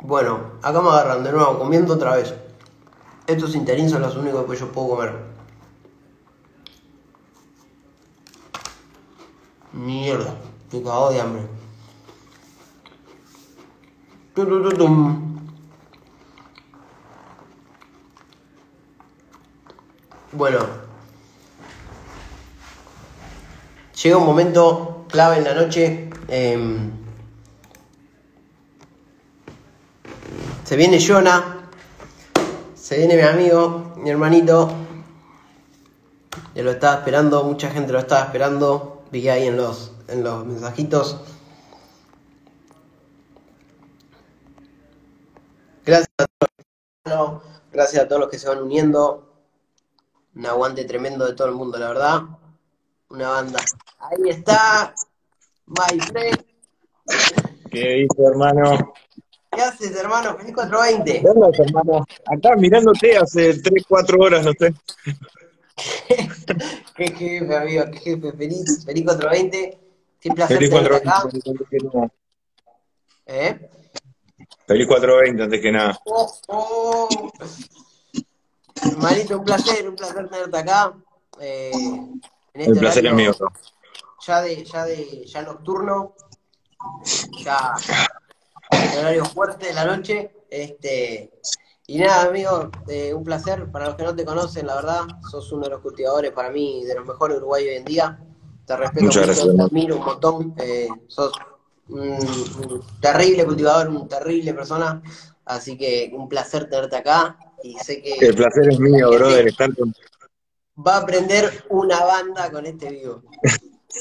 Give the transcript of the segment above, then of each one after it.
Bueno, acá me agarran de nuevo, comiendo otra vez. Estos interín son los únicos que yo puedo comer. Mierda, estoy cagado de hambre. Bueno, llega un momento clave en la noche. em, se viene Jonah, se viene mi amigo, mi hermanito. Ya lo estaba esperando, mucha gente lo estaba esperando. Vi ahí en los, en los mensajitos. Gracias a todos, gracias a todos los que se van uniendo. Un aguante tremendo de todo el mundo, la verdad. Una banda. Ahí está, my friend. ¿Qué dice, hermano? ¿Qué haces, hermano? Feliz 420. ¿Qué hermano? Acá mirándote hace 3, 4 horas, no sé. Qué jefe, amigo, qué jefe. Feliz, feliz 420. Qué placer Feliz tenerte 420 acá. antes que nada. ¿Eh? Feliz 420 antes que nada. Oh, oh. Hermanito, un placer, un placer tenerte acá. Eh, en este El placer es mío. Ya de, ya de, ya nocturno, ya el horario fuerte de la noche. Este, y nada, amigo, eh, un placer. Para los que no te conocen, la verdad, sos uno de los cultivadores para mí de los mejores uruguayos hoy en día. Te respeto mucho, gracias, te admiro un montón. eh, sos un, un terrible cultivador, un terrible persona. Así que un placer tenerte acá. Y sé que El placer es mío, brother, estar con... va a aprender una banda con este vivo.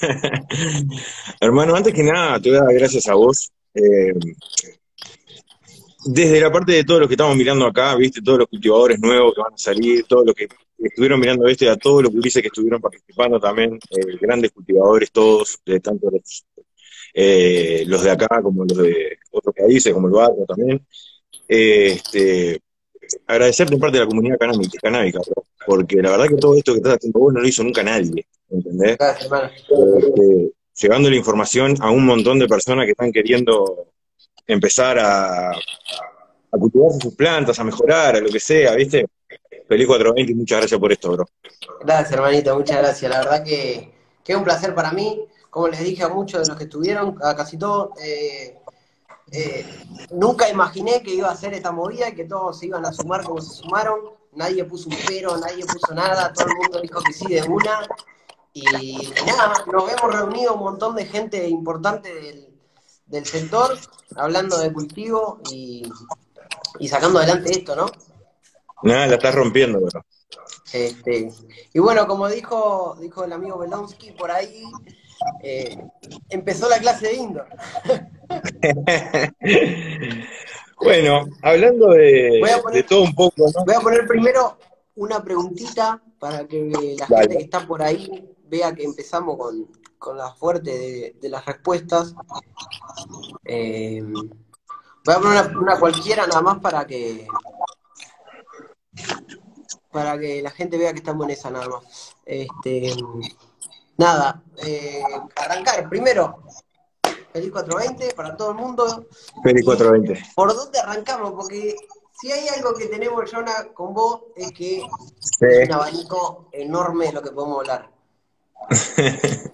Hermano, antes que nada, te voy a dar gracias a vos. Eh, desde la parte de todos los que estamos mirando acá, viste, todos los cultivadores nuevos que van a salir, todos los que estuvieron mirando esto y a todos los publices que estuvieron participando también, eh, grandes cultivadores todos, de tanto los, eh, los de acá como los de otros países, como el barrio también. Eh, este, agradecerte en parte de la comunidad canábica, canábica, bro, porque la verdad que todo esto que estás haciendo vos no lo hizo nunca nadie, ¿entendés? Gracias, hermano. Este, llevando la información a un montón de personas que están queriendo empezar a, a cultivar sus plantas, a mejorar, a lo que sea, ¿viste? Feliz 420 y muchas gracias por esto, bro. Gracias, hermanito, muchas gracias. La verdad que, que es un placer para mí. Como les dije a muchos de los que estuvieron, a casi todos, eh, eh, nunca imaginé que iba a ser esta movida y que todos se iban a sumar como se sumaron. Nadie puso un pero, nadie puso nada, todo el mundo dijo que sí de una. Y nada, nos hemos reunido un montón de gente importante del, del sector, hablando de cultivo y, y sacando adelante esto, ¿no? Nada, la estás rompiendo, bro. Este, y bueno, como dijo, dijo el amigo Belonsky por ahí, eh, empezó la clase de indoor. bueno, hablando de, poner- de todo un poco, ¿no? Voy a poner primero una preguntita para que la Dale. gente que está por ahí vea que empezamos con, con la fuerte de, de las respuestas. Eh, voy a poner una, una cualquiera nada más para que para que la gente vea que estamos en esa nada más. Este, nada, eh, arrancar primero. Feliz 420 para todo el mundo. Feliz 420. ¿Por dónde arrancamos? Porque si hay algo que tenemos, Jonah, con vos, es que Sí. es un abanico enorme de lo que podemos hablar.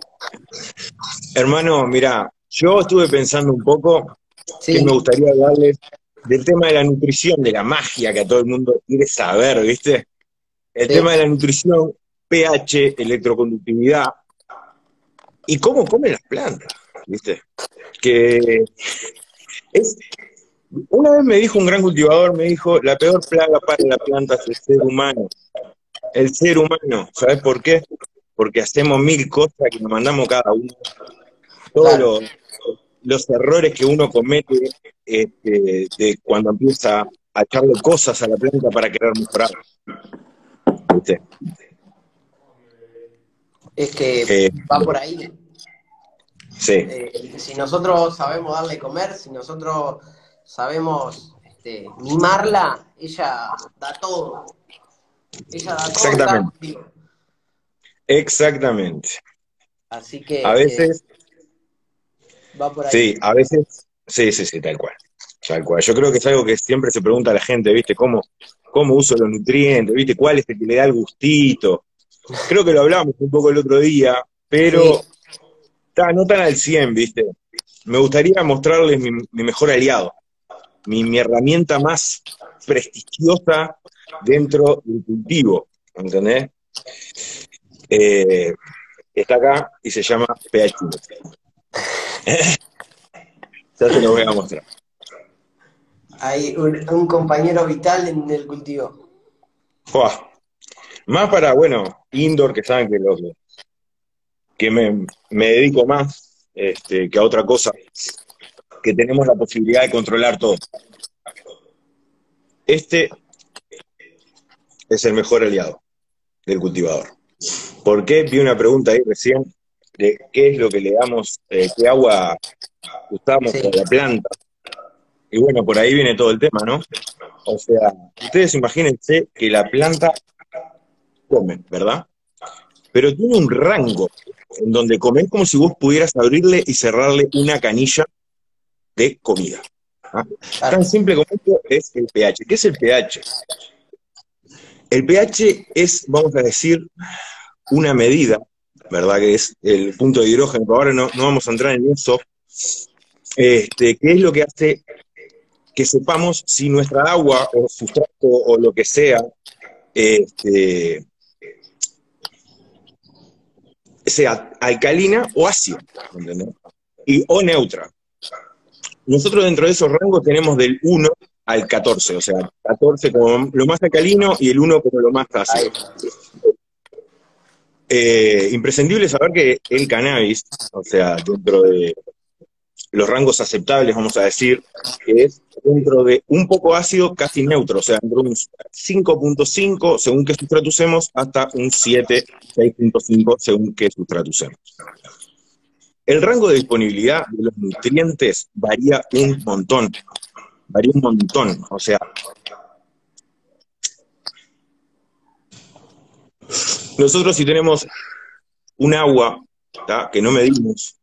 Hermano, mira, yo estuve pensando un poco Sí, que me gustaría hablarles del tema de la nutrición, de la magia que a todo el mundo quiere saber, ¿viste? El Sí. tema de la nutrición, pH, electroconductividad y cómo comen las plantas, ¿viste? Que es. Una vez me dijo un gran cultivador, me dijo, la peor plaga para la planta es el ser humano. El ser humano, ¿sabes por qué? Porque hacemos mil cosas que nos mandamos cada uno. Todos Claro. los, los errores que uno comete este, de cuando empieza a echarle cosas a la planta para querer mejorar. ¿Viste? es que Eh, va por ahí. sí, Eh, si nosotros sabemos darle comer, si nosotros sabemos este, mimarla, ella da todo. Ella da todo. Exactamente. está. Exactamente. Así que A veces, eh, va por ahí. sí, a veces, sí, sí, sí, tal cual. Tal cual. Yo creo que es algo que siempre se pregunta a la gente, ¿viste? ¿Cómo, cómo uso los nutrientes? ¿Viste? ¿Cuál es el que le da el gustito? Creo que lo hablamos un poco el otro día, pero no tan al 100, ¿viste? Me gustaría mostrarles mi, mejor aliado, mi, herramienta más prestigiosa dentro del cultivo, ¿entendés? Eh, está acá y se llama pH. ya se lo voy a mostrar. Hay un, compañero vital en el cultivo. Más para, bueno, indoor, que saben que, lo, que me, dedico más este, que a otra cosa, que tenemos la posibilidad de controlar todo. Este es el mejor aliado del cultivador. ¿Por qué? Vi una pregunta ahí recién de qué es lo que le damos, eh, qué agua usamos para la planta. Y bueno, por ahí viene todo el tema, ¿no? O sea, ustedes imagínense que la planta come, ¿verdad? Pero tiene un rango en donde comer como si vos pudieras abrirle y cerrarle una canilla de comida. ¿ah? Tan simple como esto es el pH. ¿Qué es el pH? El pH es, vamos a decir, una medida, ¿verdad? Que es el punto de hidrógeno, pero ahora no, vamos a entrar en eso, este, que es lo que hace que sepamos si nuestra agua o sustrato o lo que sea este, sea alcalina o ácida, Y, o neutra. Nosotros dentro de esos rangos tenemos del 1 al 14, o sea, 14 como lo más alcalino y el 1 como lo más ácido. Eh, imprescindible saber que el cannabis, o sea, dentro de los rangos aceptables, vamos a decir, que es dentro de un poco ácido, casi neutro, o sea, entre un 5.5 según qué sustrato usemos, hasta un 7, 6.5 según qué sustrato usemos. El rango de disponibilidad de los nutrientes varía un montón, varía un montón, o sea, nosotros si tenemos un agua que no medimos,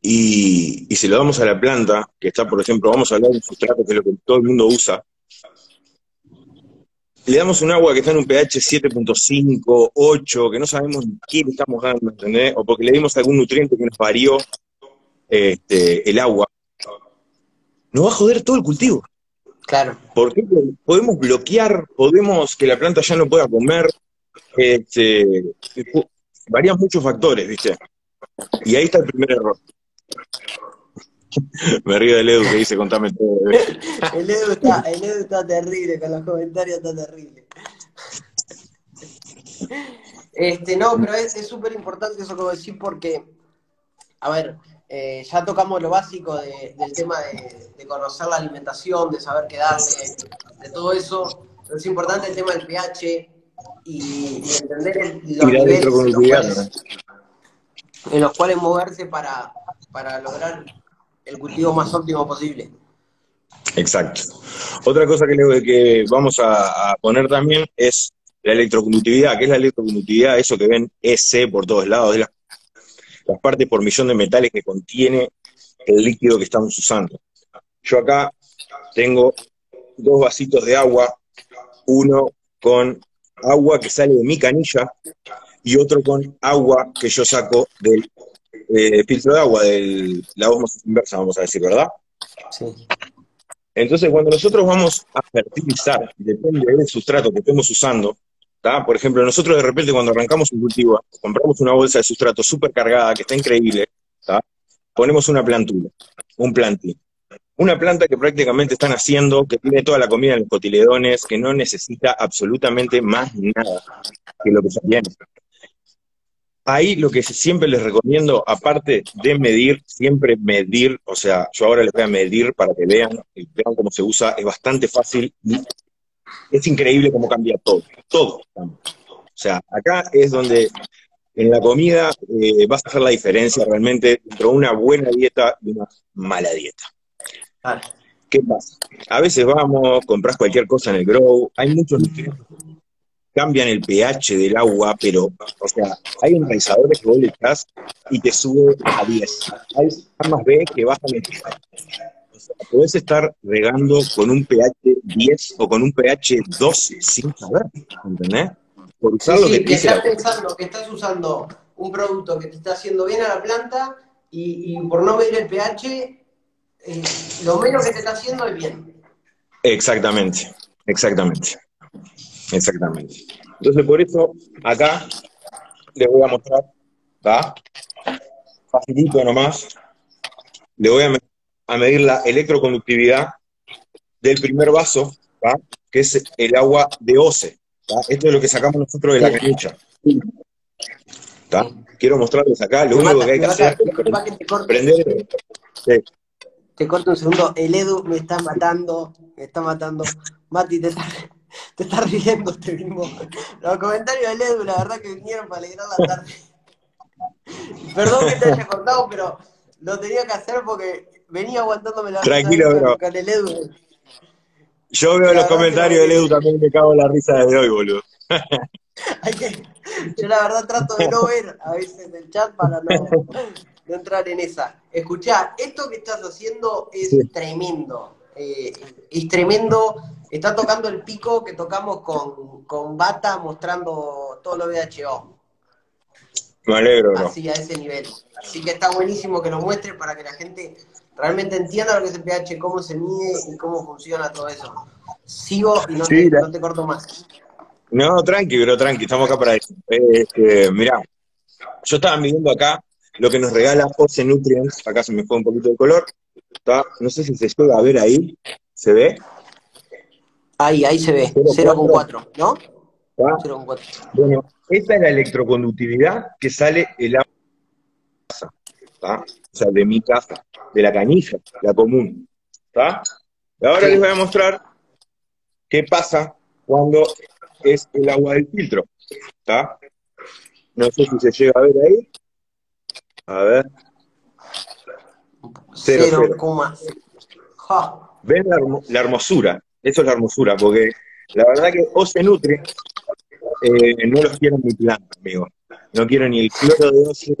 y, y si lo damos a la planta, que está, por ejemplo, vamos a hablar de un sustrato, que es lo que todo el mundo usa, le damos un agua que está en un pH 7.5, 8, que no sabemos qué le estamos dando, ¿entendés? O porque le dimos algún nutriente que nos varió este, el agua, nos va a joder todo el cultivo. Claro. Porque podemos bloquear, podemos que la planta ya no pueda comer, este, varían muchos factores, ¿viste? Y ahí está el primer error. Me río del Edu que dice, contame todo. el, Edu está, el Edu está terrible, con los comentarios está terrible. Este, no, pero es súper importante eso que vos decís porque, a ver, eh, ya tocamos lo básico del tema de, conocer la alimentación, de saber qué darle, de todo eso. Pero es importante el tema del pH y, entender los niveles en los cuales moverse para, para lograr el cultivo más óptimo posible. Exacto. Otra cosa que, que vamos a, poner también es la electroconductividad. ¿Qué es la electroconductividad? Eso que ven S por todos lados, de las, las partes por millón de metales que contiene el líquido que estamos usando. Yo acá tengo dos vasitos de agua, uno con agua que sale de mi canilla y otro con agua que yo saco del eh, filtro de agua, de la osmosis inversa, vamos a decir, ¿verdad? Sí. Entonces, cuando nosotros vamos a fertilizar, depende del sustrato que estemos usando, por ejemplo, nosotros de repente cuando arrancamos un cultivo, compramos una bolsa de sustrato súper cargada, que está increíble, ponemos una plantula, un plantín. Una planta que prácticamente están haciendo, que tiene toda la comida en los cotiledones, que no necesita absolutamente más nada que lo que tiene. Ahí lo que siempre les recomiendo, aparte de medir, siempre medir, o sea, yo ahora les voy a medir para que vean, vean cómo se usa, es bastante fácil y es increíble cómo cambia todo, todo. O sea, acá es donde en la comida eh, vas a hacer la diferencia realmente entre una buena dieta y una mala dieta. ¿Qué pasa? A veces vamos, compras cualquier cosa en el grow, hay muchos nutrientes cambian el pH del agua, pero, o sea, hay enraizadores que vos le echás y te sube a 10. Hay armas B que bajan el pH. podés estar regando con un pH 10 o con un pH 12 sin saber, ¿entendés? Por usar lo que, que estás pensando que estás usando un producto que te está haciendo bien a la planta y, por no medir el pH, eh, lo menos que te está haciendo es bien. Exactamente, exactamente, exactamente. Entonces, por eso, acá les voy a mostrar, ¿está? Facilito nomás, le voy a, medir la electroconductividad del primer vaso, que es el agua de OCE. Esto es lo que sacamos nosotros de la cañucha. Quiero mostrarles acá, lo único que hay que hacer es prender... Te corto un segundo, el Edu me está matando, me está matando. Mati, te está, te está riendo este mismo. Los comentarios del Edu, la verdad que vinieron para alegrar la tarde. Perdón que te haya cortado, pero lo tenía que hacer porque venía aguantándome la Tranquilo, bro. con el Edu. Yo veo los comentarios del Edu también me cago en la risa desde hoy, boludo. yo la verdad trato de no ver a veces el chat para no, entrar en esa. Escuchá, esto que estás haciendo es tremendo. Eh, es tremendo. Está tocando el pico que tocamos con, con Bata mostrando todo lo VHO. Me alegro, ¿no? Así, a ese nivel. Así que está buenísimo que lo muestre para que la gente realmente entienda lo que es el pH, cómo se mide y cómo funciona todo eso. Sigo y no, te, corto más. No, tranqui, pero tranqui, estamos acá para eso. Este, mirá, yo estaba midiendo acá lo que nos regala OCE Nutrients, acá se me fue un poquito de color, no sé si se llega a ver ahí, ¿se ve? Ahí, ahí se ve, 0,4, ¿no? 0,4. Bueno, esta es la electroconductividad que sale el agua o sea, de mi casa, de la canilla, la común. ¿está? Y ahora les voy a mostrar qué pasa cuando es el agua del filtro. ¿está? No sé si se llega a ver ahí. A ver. 0, ¿Ven la, hermosura? Eso es la hermosura, porque la verdad que o se nutre, eh, no los quiero mi planta, amigo. No quiero ni el cloro de ocio,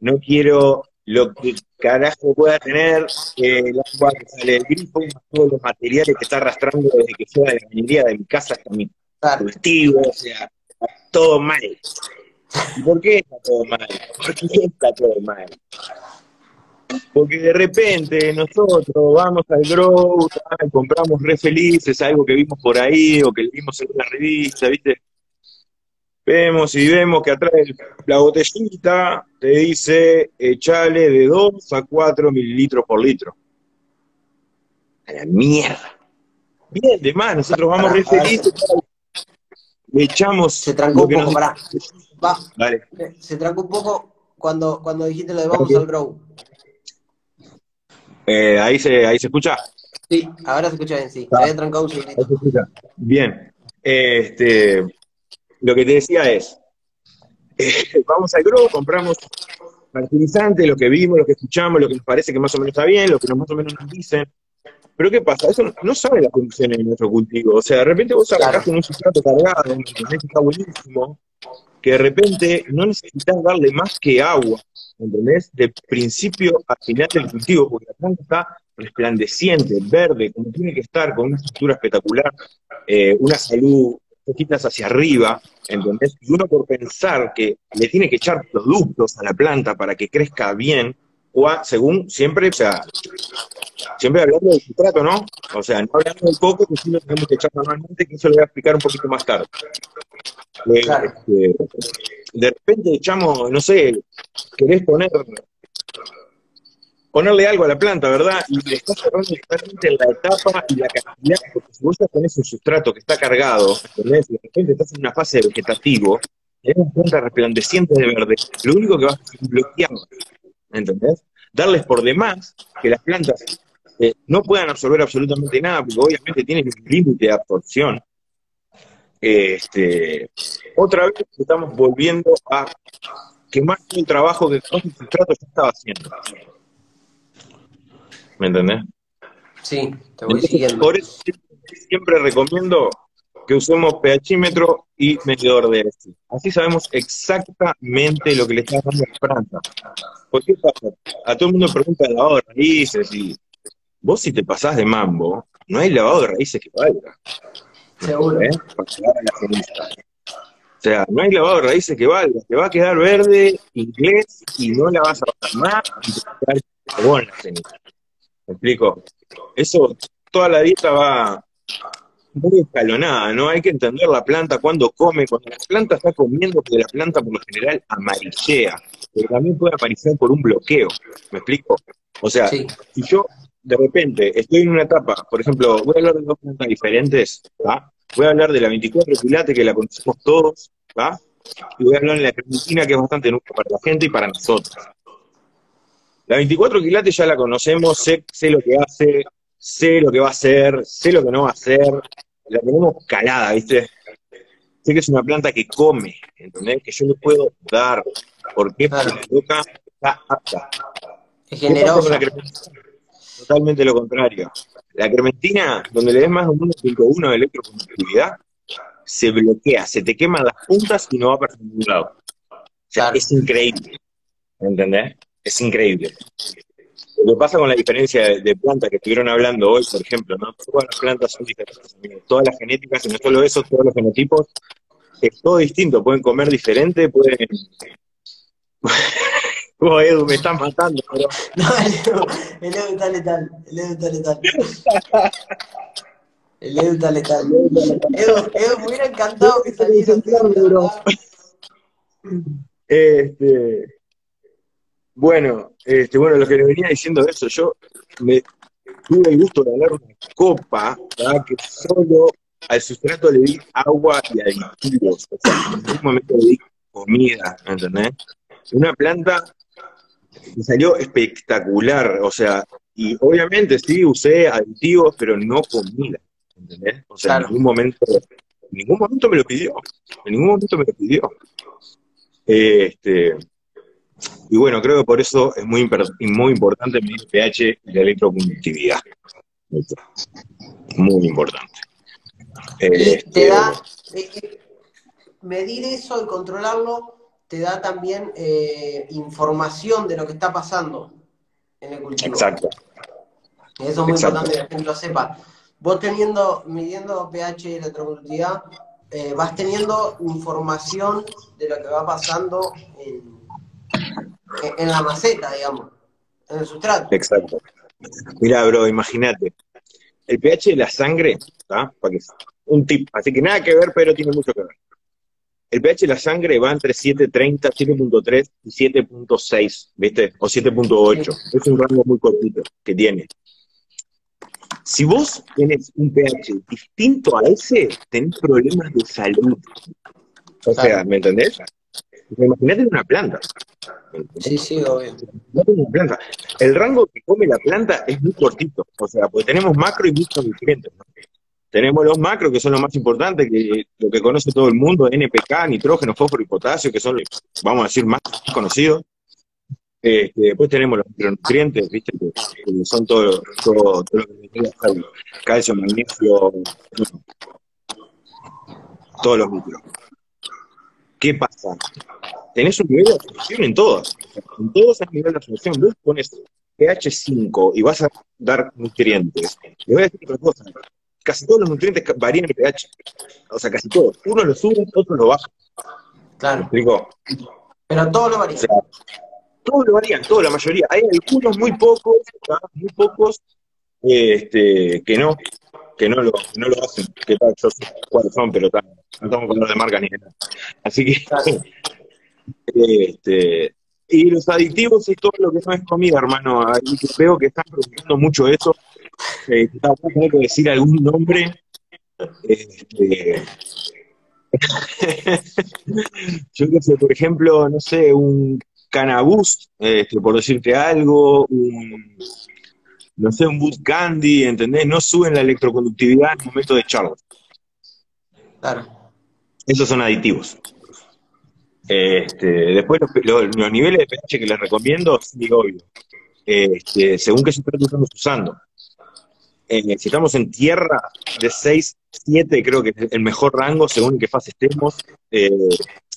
no quiero lo que carajo pueda tener eh, el agua que sale del grifo, todos los materiales que está arrastrando desde que fue de la minería de mi casa hasta mi cultivo, o sea, todo mal. ¿Y por qué está todo mal? ¿Por qué está todo mal? Porque de repente nosotros vamos al grow, compramos re felices, algo que vimos por ahí o que vimos en una revista, ¿viste? Vemos y vemos que atrás la botellita te dice echale de 2 a 4 mililitros por litro. A la mierda. Bien, de más, nosotros vamos re felices. Le echamos. Se trancó un poco, pará. Va. Se trancó un poco cuando, cuando dijiste lo de vamos al grow. Eh, ¿ahí, se, ¿Ahí se escucha? Sí, ahora se escucha bien, sí. Se había trancado un. Bien. Este, lo que te decía es, eh, vamos al grow, compramos fertilizante, lo que vimos, lo que escuchamos, lo que nos parece que más o menos está bien, lo que nos más o menos nos dicen. Pero ¿qué pasa? Eso no, sabe las condiciones de nuestro cultivo. O sea, de repente vos agarrás con un sustrato cargado, que está buenísimo, de repente no necesitas darle más que agua. ¿entendés? De principio a final del cultivo, porque la planta está resplandeciente, verde, como tiene que estar, con una estructura espectacular, eh, una salud poquitas hacia arriba, ¿entendés? Y uno por pensar que le tiene que echar productos a la planta para que crezca bien, según siempre, o sea, siempre hablando del sustrato, ¿no? O sea, no hablando del coco, que sí lo tenemos que echar normalmente, que eso lo voy a explicar un poquito más tarde. Eh, este, de repente echamos, no sé, querés poner ponerle algo a la planta, ¿verdad? Y le estás cerrando la etapa y la cantidad, porque si vos ya tenés un sustrato que está cargado, ¿entendés? Y de repente estás en una fase de vegetativo, tenés una planta resplandeciente de verde, lo único que vas a hacer es bloquear, ¿entendés? Darles por demás que las plantas eh, no puedan absorber absolutamente nada, porque obviamente tienen un límite de absorción, este, otra vez estamos volviendo a quemar el trabajo que el sustrato ya estaba haciendo. ¿Me entendés? Sí, te voy siguiendo. Por eso siempre recomiendo que usemos pHímetro y medidor de este. Así sabemos exactamente lo que le está dando a la planta. ¿Por qué pasa? A todo el mundo pregunta de ahora, raíces y vos si te pasás de mambo, no hay lavado de raíces que valga. Seguro. ¿eh? O sea, no hay lavado de raíces que valga, te va a quedar verde, inglés, y no la vas a bajar más, y te va a quedar carbón la ceniza. ¿Me explico? Eso, toda la dieta va muy escalonada, ¿no? Hay que entender la planta cuando come, cuando la planta está comiendo, porque la planta por lo general amarillea, pero también puede aparecer por un bloqueo, ¿me explico? O sea, Sí. si yo de repente estoy en una etapa, por ejemplo, voy a hablar de dos plantas diferentes, ¿va? Voy a hablar de la 24 quilate, que la conocemos todos, ¿va? Y voy a hablar de la crementina, que es bastante nueva para la gente y para nosotros. La 24 quilate ya la conocemos, sé, sé lo que hace, sé lo que va a hacer, sé lo que no va a hacer, la tenemos calada, ¿viste? Sé que es una planta que come, ¿entendés? Que yo le puedo dar. ¿Por qué? Porque la loca está apta. Es ¿Qué pasa con generosa. Totalmente lo contrario. La crementina, donde le des más de un 1.1 de electroconductividad, se bloquea, se te queman las puntas y no va para ningún lado. O sea, Claro. es increíble. ¿Entendés? Es increíble. Lo que pasa con la diferencia de, de plantas que estuvieron hablando hoy, por ejemplo, ¿no? Todas las plantas son diferentes. Todas las genéticas, y no solo eso, todos los genotipos, es todo distinto. Pueden comer diferente, pueden. Oh, Edu, me estás matando, pero. No, el Edu, el Edu está letal. El Edu está letal. El Edu está letal. Edu, Edu, me hubiera encantado que saliera. Este, bueno, este, bueno, lo que le venía diciendo de eso, yo me tuve el gusto de ganar una copa, ¿verdad? que solo al sustrato le di agua y aditivos, o sea, en ningún momento le di comida, ¿entendés? Una planta que salió espectacular, o sea, y obviamente sí usé aditivos, pero no comida, ¿entendés? O sea, Claro. en ningún momento, en ningún momento me lo pidió, en ningún momento me lo pidió. Este, y bueno, creo que por eso es muy, muy importante medir el pH y la electroconductividad. Muy importante. Y Este, te da, eh, eh, medir eso y controlarlo te da también eh, información de lo que está pasando en el cultivo. Exacto. Eso es muy Exacto. importante que la gente lo sepa. Vos teniendo, midiendo pH y electroconductividad, eh, vas teniendo información de lo que va pasando en, en- en la maceta, digamos, en el sustrato. Exacto. Mira, bro, imagínate. El pH de la sangre, ¿tá? Para que- un tip, así que nada que ver, pero tiene mucho que ver. El pH de la sangre va entre 7.30, 7.3 y 7.6, ¿viste? O 7.8. Es un rango muy cortito que tiene. Si vos tenés un pH distinto a ese, tenés problemas de salud. O sea. ¿me entendés? Imagínate en una planta. Sí, sí, obvio. El rango que come la planta es muy cortito. O sea, pues tenemos macro y micronutrientes. ¿no? Tenemos los macros, que son los más importantes, que lo que conoce todo el mundo, NPK, nitrógeno, fósforo y potasio, que son, los, vamos a decir, más conocidos. Este, después tenemos los micronutrientes, ¿viste? Que, son todo, todo, todo salud. calcio, magnesio, todos los micros. ¿Qué pasa? Tenés un nivel de absorción en todas. En todos hay nivel de absorción. Vos pones pH 5 y vas a dar nutrientes. Le voy a decir otra cosa. Casi todos los nutrientes varían el pH. O sea, casi todos. Unos lo suben, otros lo bajan. ¿Me Claro. explico? Pero todo lo O varía. sea, todos lo varían, todos, la mayoría. Hay algunos muy pocos, muy pocos, este, que no, que no lo, que no lo hacen. Que tal, yo sé cuáles son, pero tal, no estamos hablando de marca ni nada. Así que, este, y los aditivos es todo lo que no es comida, hermano. Ahí veo que están produciendo mucho eso. Eh, tenés que decir algún nombre. Este, yo qué sé, por ejemplo, no sé, un Canaboost, este, por decirte algo, un, no sé, un Boot Candy, ¿entendés? No suben la electroconductividad en el momento de echarlos. Claro. Esos son aditivos. Este, después los, los- los niveles de pH que les recomiendo, sí, obvio. Este, según qué sustrato estamos usando. Eh, si estamos en tierra de 6, 7, creo que es el mejor rango según en qué fase estemos. Eh,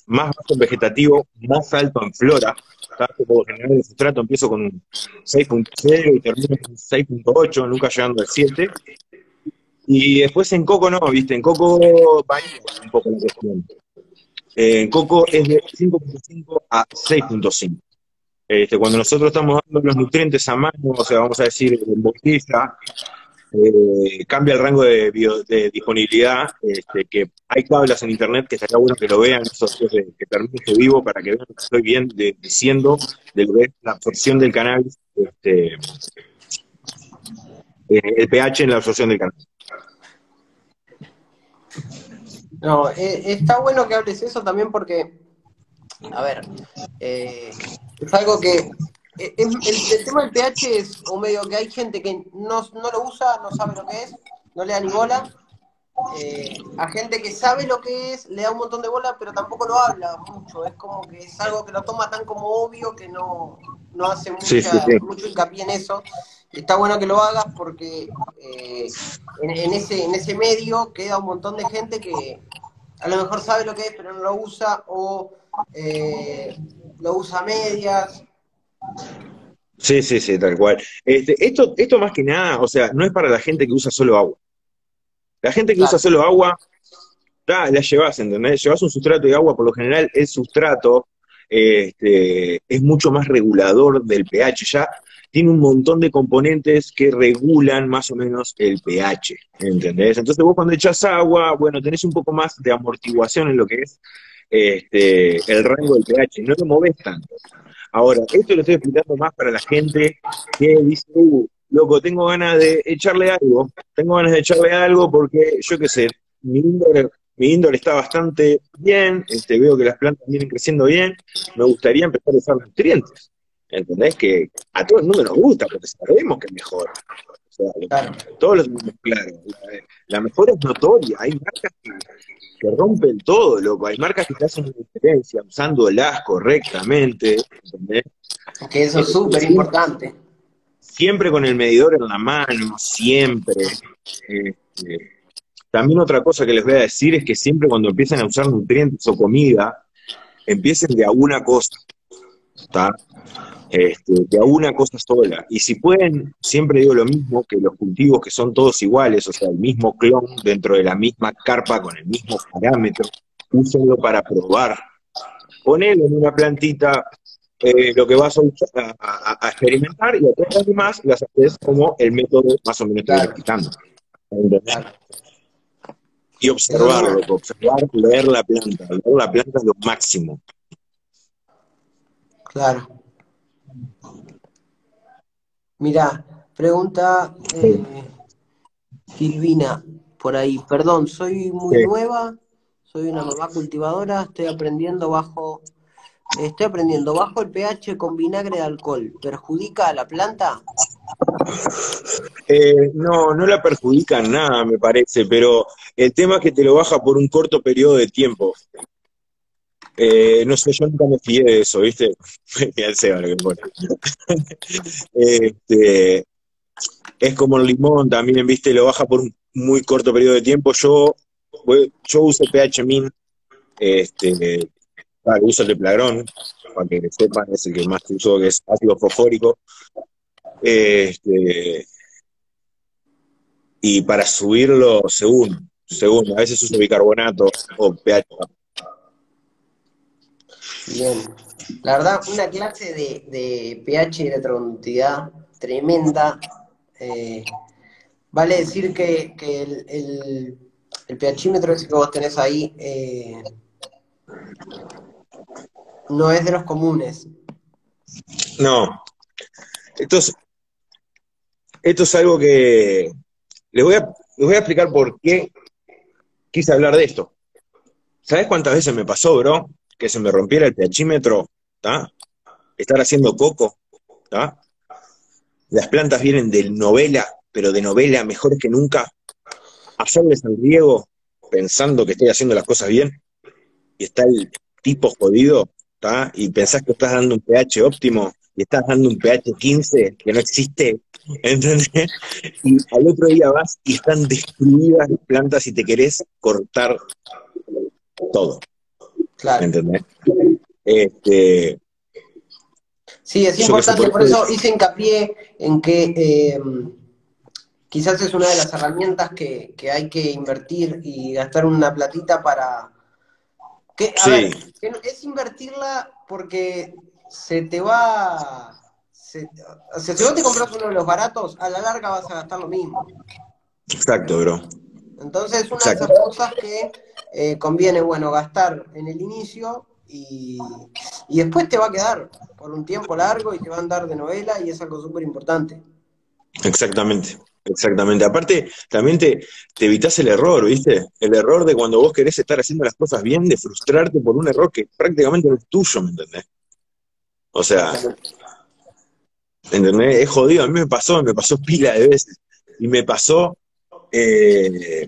más bajo en vegetativo, más alto en flora. Por general el sustrato empiezo con 6.0 y termino con 6.8, nunca llegando al 7. Y después en Coco no, ¿viste? En Coco varía un poco la cuestión. En Coco es de 5.5 a 6.5. Este, cuando nosotros estamos dando los nutrientes a mano, o sea, vamos a decir en botella, eh, cambia el rango de, disponibilidad, este, hay tablas en internet que estaría bueno que lo vean, eso que, que termine este vivo para que vean que estoy bien diciendo de lo que es la absorción del cannabis, este, eh, el pH en la absorción del cannabis. No, eh, está bueno que hables eso también porque, a ver, es algo que eh, el, tema del pH es un medio que hay gente que no, lo usa, no sabe lo que es, no le da ni bola. Eh, a gente que sabe lo que es, le da un montón de bola, pero tampoco lo habla mucho. Es como que es algo que lo toma tan como obvio que no, hace mucho hincapié en eso. Está bueno que lo hagas porque eh, en, ese, en ese medio queda un montón de gente que a lo mejor sabe lo que es, pero no lo usa o lo usa a medias Sí, sí, sí, tal cual. Este, esto, esto más que nada, o sea, no es para la gente que usa solo agua. La gente que usa solo agua, la llevas, ¿entendés? Llevas un sustrato de agua, por lo general el sustrato este, es mucho más regulador del pH, ya tiene un montón de componentes que regulan más o menos el pH, ¿entendés? Entonces vos cuando echas agua, bueno, tenés un poco más de amortiguación en lo que es este, el rango del pH, no lo moves tanto. Ahora, esto lo estoy explicando más para la gente que dice, uh, loco, tengo ganas de echarle algo, tengo ganas de echarle algo porque, yo qué sé, mi índole, mi índole está bastante bien, este, veo que las plantas vienen creciendo bien, me gustaría empezar a usar nutrientes. ¿Entendés? Que a todo el mundo nos gusta, porque sabemos que es mejor. Todos los claro. La, la mejor es notoria. Hay marcas que que rompen todo, loco. Hay marcas que te hacen una diferencia usándolas correctamente. ¿entendés? Que eso es súper importante. Siempre con el medidor en la mano, siempre. Este, también otra cosa que les voy a decir es que siempre cuando empiecen a usar nutrientes o comida, empiecen de alguna cosa. ¿Está? Este, de a una cosa sola. Y si pueden, siempre digo lo mismo, que los cultivos que son todos iguales, o sea, el mismo clon dentro de la misma carpa con el mismo parámetro, úsenlo para probar. Ponelo en una plantita eh, lo que vas a, a, experimentar y a todas las demás las haces como el método más o menos que claro. Y observarlo, observar, leer la planta. Leer la planta es lo máximo. Claro. Mira, pregunta eh, Silvina por ahí. Perdón, soy muy nueva, soy una mamá cultivadora, estoy aprendiendo bajo, estoy aprendiendo bajo el pH con vinagre de alcohol. ¿Perjudica a la planta? Eh, no, no la perjudica nada, me parece, pero el tema es que te lo baja por un corto periodo de tiempo. Eh, no sé, yo nunca me fijé de eso, ¿viste? el Seba que pone. este, es como el limón también, ¿viste? Lo baja por un muy corto periodo de tiempo. Yo, yo uso pH min, este, uso el de Plagrón, para que sepan, es el que más uso, que es ácido fosfórico. Este, y para subirlo, según, según, a veces uso bicarbonato o pH Bien. La verdad, una clase de, pH y electroconductividad tremenda. Eh, vale decir que, el, el, el, pHímetro que vos tenés ahí eh, no es de los comunes. No. Esto es, esto es algo que les voy, a, les voy a explicar por qué quise hablar de esto. ¿Sabes cuántas veces me pasó, bro? Que se me rompiera el pHímetro, estar haciendo coco, las plantas vienen de novela, pero de novela mejor que nunca, hacerles el riego pensando que estoy haciendo las cosas bien, y está el tipo jodido, y pensás que estás dando un pH óptimo, y estás dando un pH 15 que no existe, ¿entendés? Y al otro día vas y están destruidas las plantas y te querés cortar todo. ¿Entendés? Este, Sí, es importante, por eso hice hincapié en que eh, quizás es una de las herramientas que, hay que invertir y gastar una platita para... Que, a ver, es invertirla porque se te va... Se, o sea, si vos te compras uno de los baratos, a la larga vas a gastar lo mismo. Exacto, bro. Entonces, una de esas cosas que eh, conviene, bueno, gastar en el inicio y, después te va a quedar por un tiempo largo y te va a andar de novela y es algo súper importante. Exactamente, exactamente. Aparte, también te, te evitas el error, ¿viste? El error de cuando vos querés estar haciendo las cosas bien, de frustrarte por un error que prácticamente no es tuyo, ¿me entendés? O sea, ¿entendés? Es jodido, a mí me pasó, me pasó pila de veces. Y me pasó eh,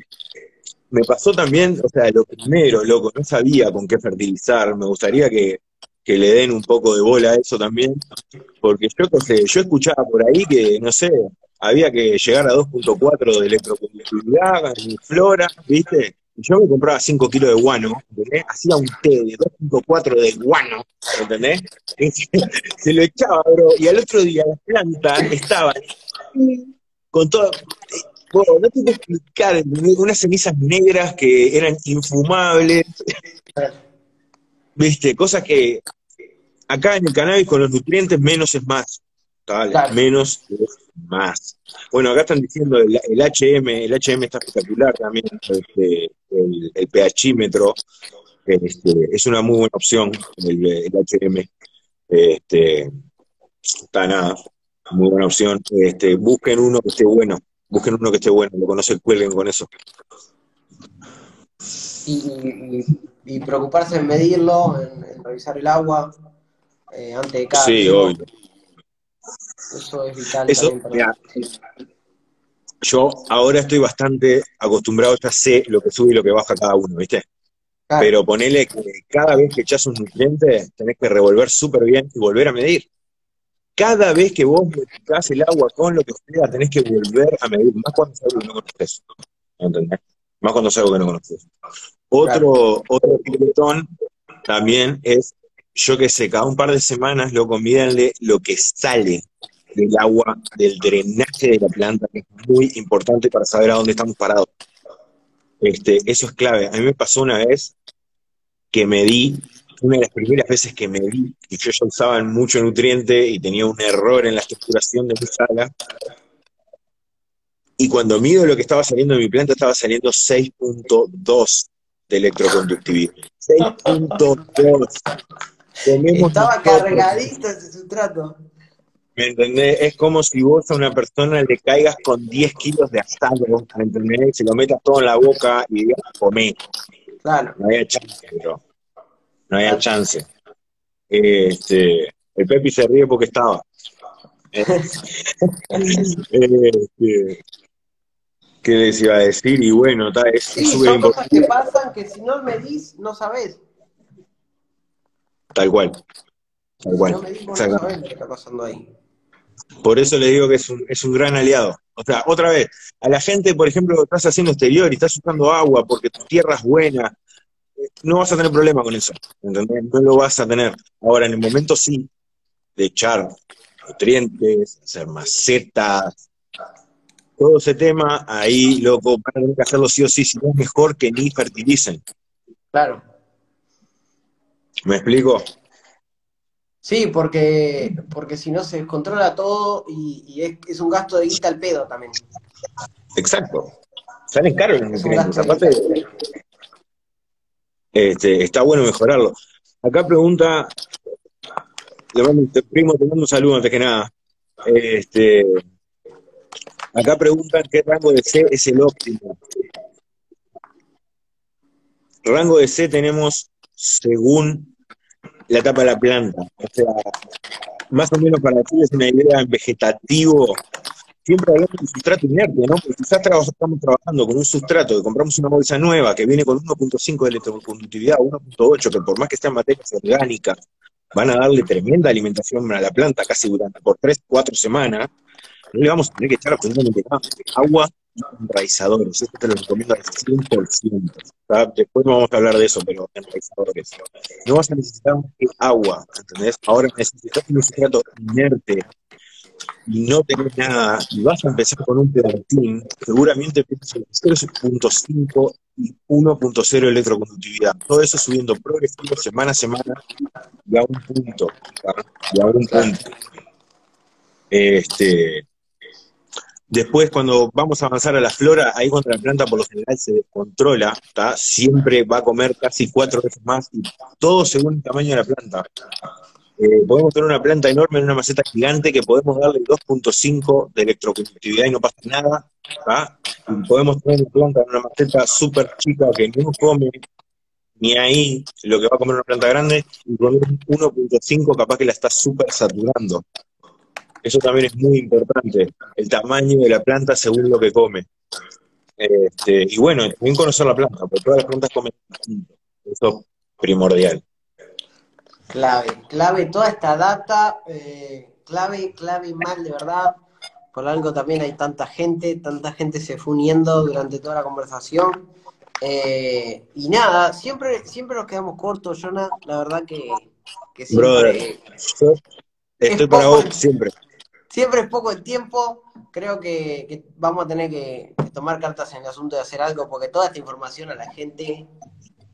me pasó también, o sea, lo primero, loco, no sabía con qué fertilizar, me gustaría que, le den un poco de bola a eso también, porque yo, yo escuchaba por ahí que, no sé, había que llegar a 2.4 de electroconductividad en flora, ¿viste? Yo me compraba 5 kilos de guano. Hacía un té de 2.4 de guano, ¿entendés? Se lo echaba, bro, y al otro día la planta estaba con todo, no te explicar, unas cenizas negras que eran infumables. Viste, cosas que acá en el cannabis con los nutrientes menos es más. Menos es más. Bueno, acá están diciendo el, HM, el HM está espectacular también, este, el, el pHímetro, este, es una muy buena opción el, el HM. Este, está nada, muy buena opción. Este, busquen uno que esté bueno busquen uno que esté bueno, lo conocen, cuelguen con eso. Y, preocuparse en medirlo, en, revisar el agua eh, antes de cada. Sí, obvio. Eso es vital. Eso, yo ahora estoy bastante acostumbrado, ya sé lo que sube y lo que baja cada uno, ¿viste? Pero ponele que cada vez que echas un nutriente tenés que revolver súper bien y volver a medir cada vez que vos modificás el agua con lo que sea, tenés que volver a medir, más cuando es algo que no conoces. ¿Entendés? Más cuando es algo que no conoces. Otro, otro también es, yo que sé, cada un par de semanas lo convídenle lo que sale del agua, del drenaje de la planta, que es muy importante para saber a dónde estamos parados. Este, eso es clave. A mí me pasó una vez que medí una de las primeras veces que me vi, que yo ya usaba mucho nutriente y tenía un error en la estructuración de mi sala, y cuando mido lo que estaba saliendo de mi planta, estaba saliendo 6.2 de electroconductividad. 6.2. Estaba cargadito ese sustrato. ¿Me entendés? Es como si vos a una persona le caigas con 10 kilos de asado, ¿me entendés? Se lo metas todo en la boca y digas, comé. Claro. No había chance, bro no había chance. Este, el Pepi se ríe porque estaba. este, ¿Qué les iba a decir? Y bueno, está, es sí, son cosas que pasan que si no medís, no sabés. Tal cual. Tal cual. Si no no sabés lo que está pasando ahí. Por eso le digo que es un, es un gran aliado. O sea, otra vez, a la gente, por ejemplo, estás haciendo exterior y estás usando agua porque tu tierra es buena, no vas a tener problema con eso, ¿entendés? No lo vas a tener. Ahora, en el momento sí, de echar nutrientes, hacer macetas, todo ese tema, ahí, loco, van a tener que hacerlo sí o sí, si no es mejor que ni fertilicen. Claro. ¿Me explico? Sí, porque, porque si no se descontrola todo y, es, un gasto de guita al pedo también. Exacto. Salen caros los nutrientes. Aparte, este, está bueno mejorarlo. Acá pregunta, le mando, primo, te mando un saludo antes que nada. Este, acá preguntan qué rango de C es el óptimo. Rango de C tenemos según la etapa de la planta. O sea, más o menos para es una idea en vegetativo, siempre hablamos de sustrato inerte, ¿no? Porque quizás estamos trabajando con un sustrato que compramos una bolsa nueva que viene con 1.5 de electroconductividad, 1.8, que por más que sean materias orgánicas, van a darle tremenda alimentación a la planta casi durante por 3, 4 semanas, no le vamos a tener que echar absolutamente nada, agua enraizadores. Esto te lo recomiendo al 100%. ¿tá? Después vamos a hablar de eso, pero enraizadores. No vas a necesitar agua, ¿entendés? Ahora necesitas un sustrato inerte y no tenés nada, y vas a empezar con un plantín, seguramente empiezas 0.5 y 1.0 electroconductividad. Todo eso subiendo progresivo semana a semana y a un punto. Y a un punto. Este, Después, cuando vamos a avanzar a la flora, ahí cuando la planta por lo general se descontrola, ¿tá? siempre va a comer casi cuatro veces más, y todo según el tamaño de la planta. Eh, podemos tener una planta enorme en una maceta gigante que podemos darle 2.5 de electroconductividad y no pasa nada. ¿tá? Y podemos tener una planta en una maceta súper chica que no come ni ahí lo que va a comer una planta grande, y con un 1.5 capaz que la está súper saturando. Eso también es muy importante, el tamaño de la planta según lo que come. Este, y bueno, también conocer la planta, porque todas las plantas comen distinto. Eso es primordial. Clave, clave toda esta data, eh, clave, clave mal de verdad. Por algo también hay tanta gente, tanta gente se fue uniendo durante toda la conversación. Eh, y nada, siempre, siempre nos quedamos cortos, Jonah. La verdad que, que siempre, Brother, yo estoy para vos el- siempre. siempre es poco el tiempo. Creo que, que vamos a tener que, que tomar cartas en el asunto de hacer algo, porque toda esta información a la gente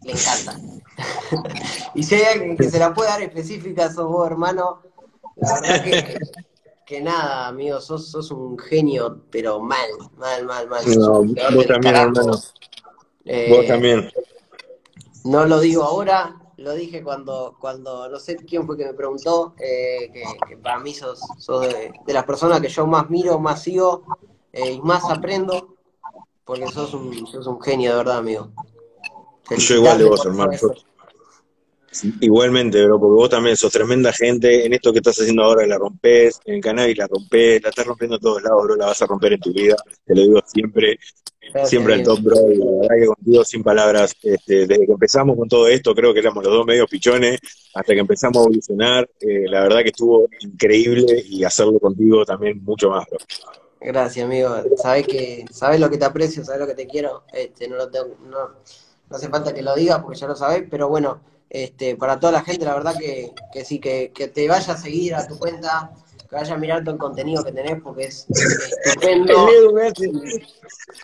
le encanta. y si hay alguien que se la puede dar específica, sos vos, hermano. La verdad que, que nada, amigo, sos, sos un genio, pero mal, mal, mal, mal. No, vos del también, carajo. hermano. Eh, Vos también. No lo digo ahora, lo dije cuando, cuando no sé quién fue que me preguntó, eh, que, que para mí sos, sos de, de las personas que yo más miro, más sigo eh, y más aprendo, porque sos un, sos un genio, de verdad, amigo. Yo igual de vos, hermano. Igualmente, bro, porque vos también sos tremenda gente. En esto que estás haciendo ahora la rompés, en el cannabis la rompés, la estás rompiendo en todos lados, bro, la vas a romper en tu vida. Te lo digo siempre, Gracias, siempre al top, bro. Y la verdad que contigo, sin palabras, este, desde que empezamos con todo esto, creo que éramos los dos medio pichones, hasta que empezamos a evolucionar. eh, la verdad que estuvo increíble y hacerlo contigo también mucho más, bro. Gracias, amigo. Sabes que, sabes lo que te aprecio, sabes lo que te quiero. Este, no lo tengo, no, no hace falta que lo digas porque ya lo sabés, pero bueno, este, para toda la gente, la verdad que, que sí, que, que te vaya a seguir a tu cuenta, que vaya a mirar todo el contenido que tenés porque es estupendo. El Edu me hace,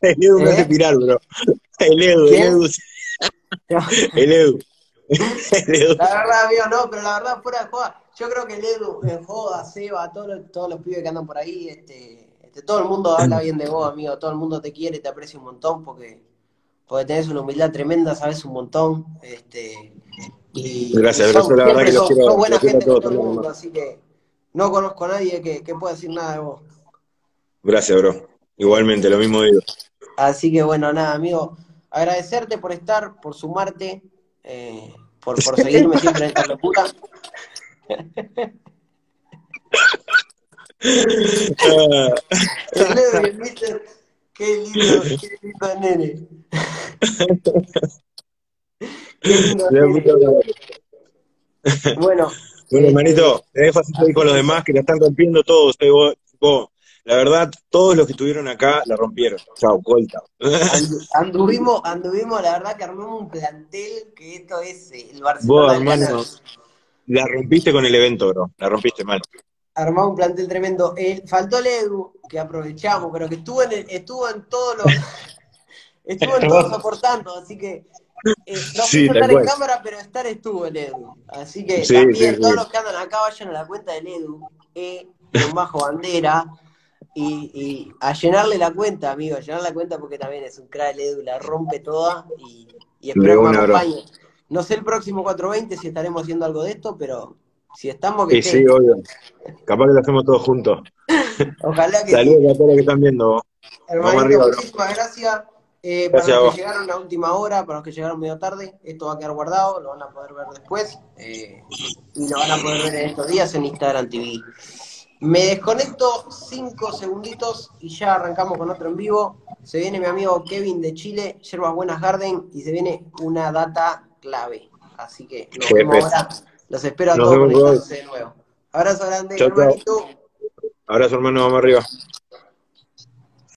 el Edu me ¿Eh? hace bro. El Edu, el. Edu, el Edu. El Edu. La verdad, amigo, no, pero la verdad, fuera de joda, yo creo que el Edu, en joda, Seba, todos los, todos los pibes que andan por ahí, este, este, todo el mundo habla bien de vos, amigo, todo el mundo te quiere, te aprecia un montón porque, porque tenés una humildad tremenda, sabes un montón, este, y, Gracias, y bro. sos- Yo la verdad siempre que los sos- quiero- sos buena gente con todos todo el mundo, así que no conozco a nadie que, que pueda decir nada de vos. Gracias, bro. Igualmente, lo mismo digo. Así que bueno, nada, amigo, agradecerte por estar, por sumarte, eh, por, por seguirme siempre en esta locura. Ah, El el qué lindo, qué lindo nene. Qué lindo de nene. Bueno, Bueno, este, hermanito, te dejo así con los demás que la están rompiendo todos. eh, vos- vos. La verdad, todos los que estuvieron acá la rompieron. Chao, colta. andu- anduvimos, anduvimos, la verdad que armamos un plantel que esto es eh, el Vos, Barcelona del hermano, la rompiste con el evento, bro. La rompiste mal. Armamos un plantel tremendo. Eh, faltó el Edu, que aprovechamos, pero que estuvo en, el- estuvo en todos los, estuvo en todos soportando, así que eh, no Sí, estar en cámara, pero estar estuvo el Edu. Así que Sí, también sí, todos los que andan acá vayan a la cuenta del Edu, E, con bajo bandera, y, y a llenarle la cuenta, amigo, a llenar la cuenta porque también es un crack el Edu, la rompe toda y, y espero que me acompañe. No sé el próximo 420 si estaremos haciendo algo de esto, pero si estamos, que Y sí, obvio. Capaz que lo hacemos todos juntos. Ojalá que sí. Saludos a todos los que están viendo. Hermanito, arriba, muchísimas gracias. Eh, para los que llegaron a última hora, para los que llegaron medio tarde, esto va a quedar guardado, lo van a poder ver después eh, y lo van a poder ver en estos días en Instagram TV. Me desconecto cinco segunditos y ya arrancamos con otro en vivo. Se viene mi amigo Kevin de Chile, Yerbas Buenas Garden, y se viene una data clave. Así que nos vemos ahora. Los espero a Nos todos vemos, de nuevo. Abrazo grande, Chau, chau. hermanito. Abrazo, hermano. Vamos arriba.